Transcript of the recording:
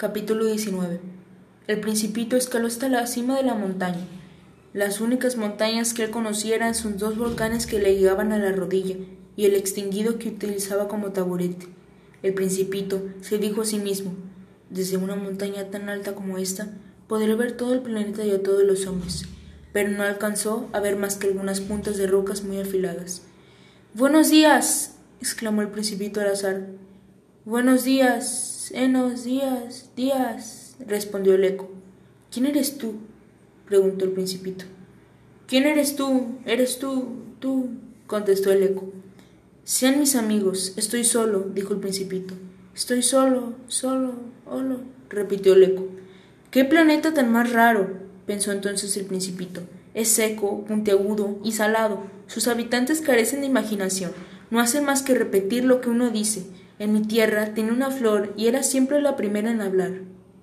Capítulo 19 El principito escaló hasta la cima de la montaña. Las únicas montañas que él conocía eran sus dos volcanes que le llegaban a la rodilla y el extinguido que utilizaba como taburete. El principito se dijo a sí mismo, desde una montaña tan alta como esta, podré ver todo el planeta y a todos los hombres, pero no alcanzó a ver más que algunas puntas de rocas muy afiladas. Buenos días, exclamó el principito al azar. Buenos días, enos días, días, respondió el eco. ¿Quién eres tú? preguntó el principito. ¿Quién eres tú? ¿Eres tú? ¿Tú? contestó el eco. Sean mis amigos, estoy solo, dijo el principito. Estoy solo, solo, solo, repitió el eco. ¿Qué planeta tan más raro? pensó entonces el principito. Es seco, puntiagudo y salado. Sus habitantes carecen de imaginación. No hacen más que repetir lo que uno dice. En mi tierra tenía una flor y era siempre la primera en hablar.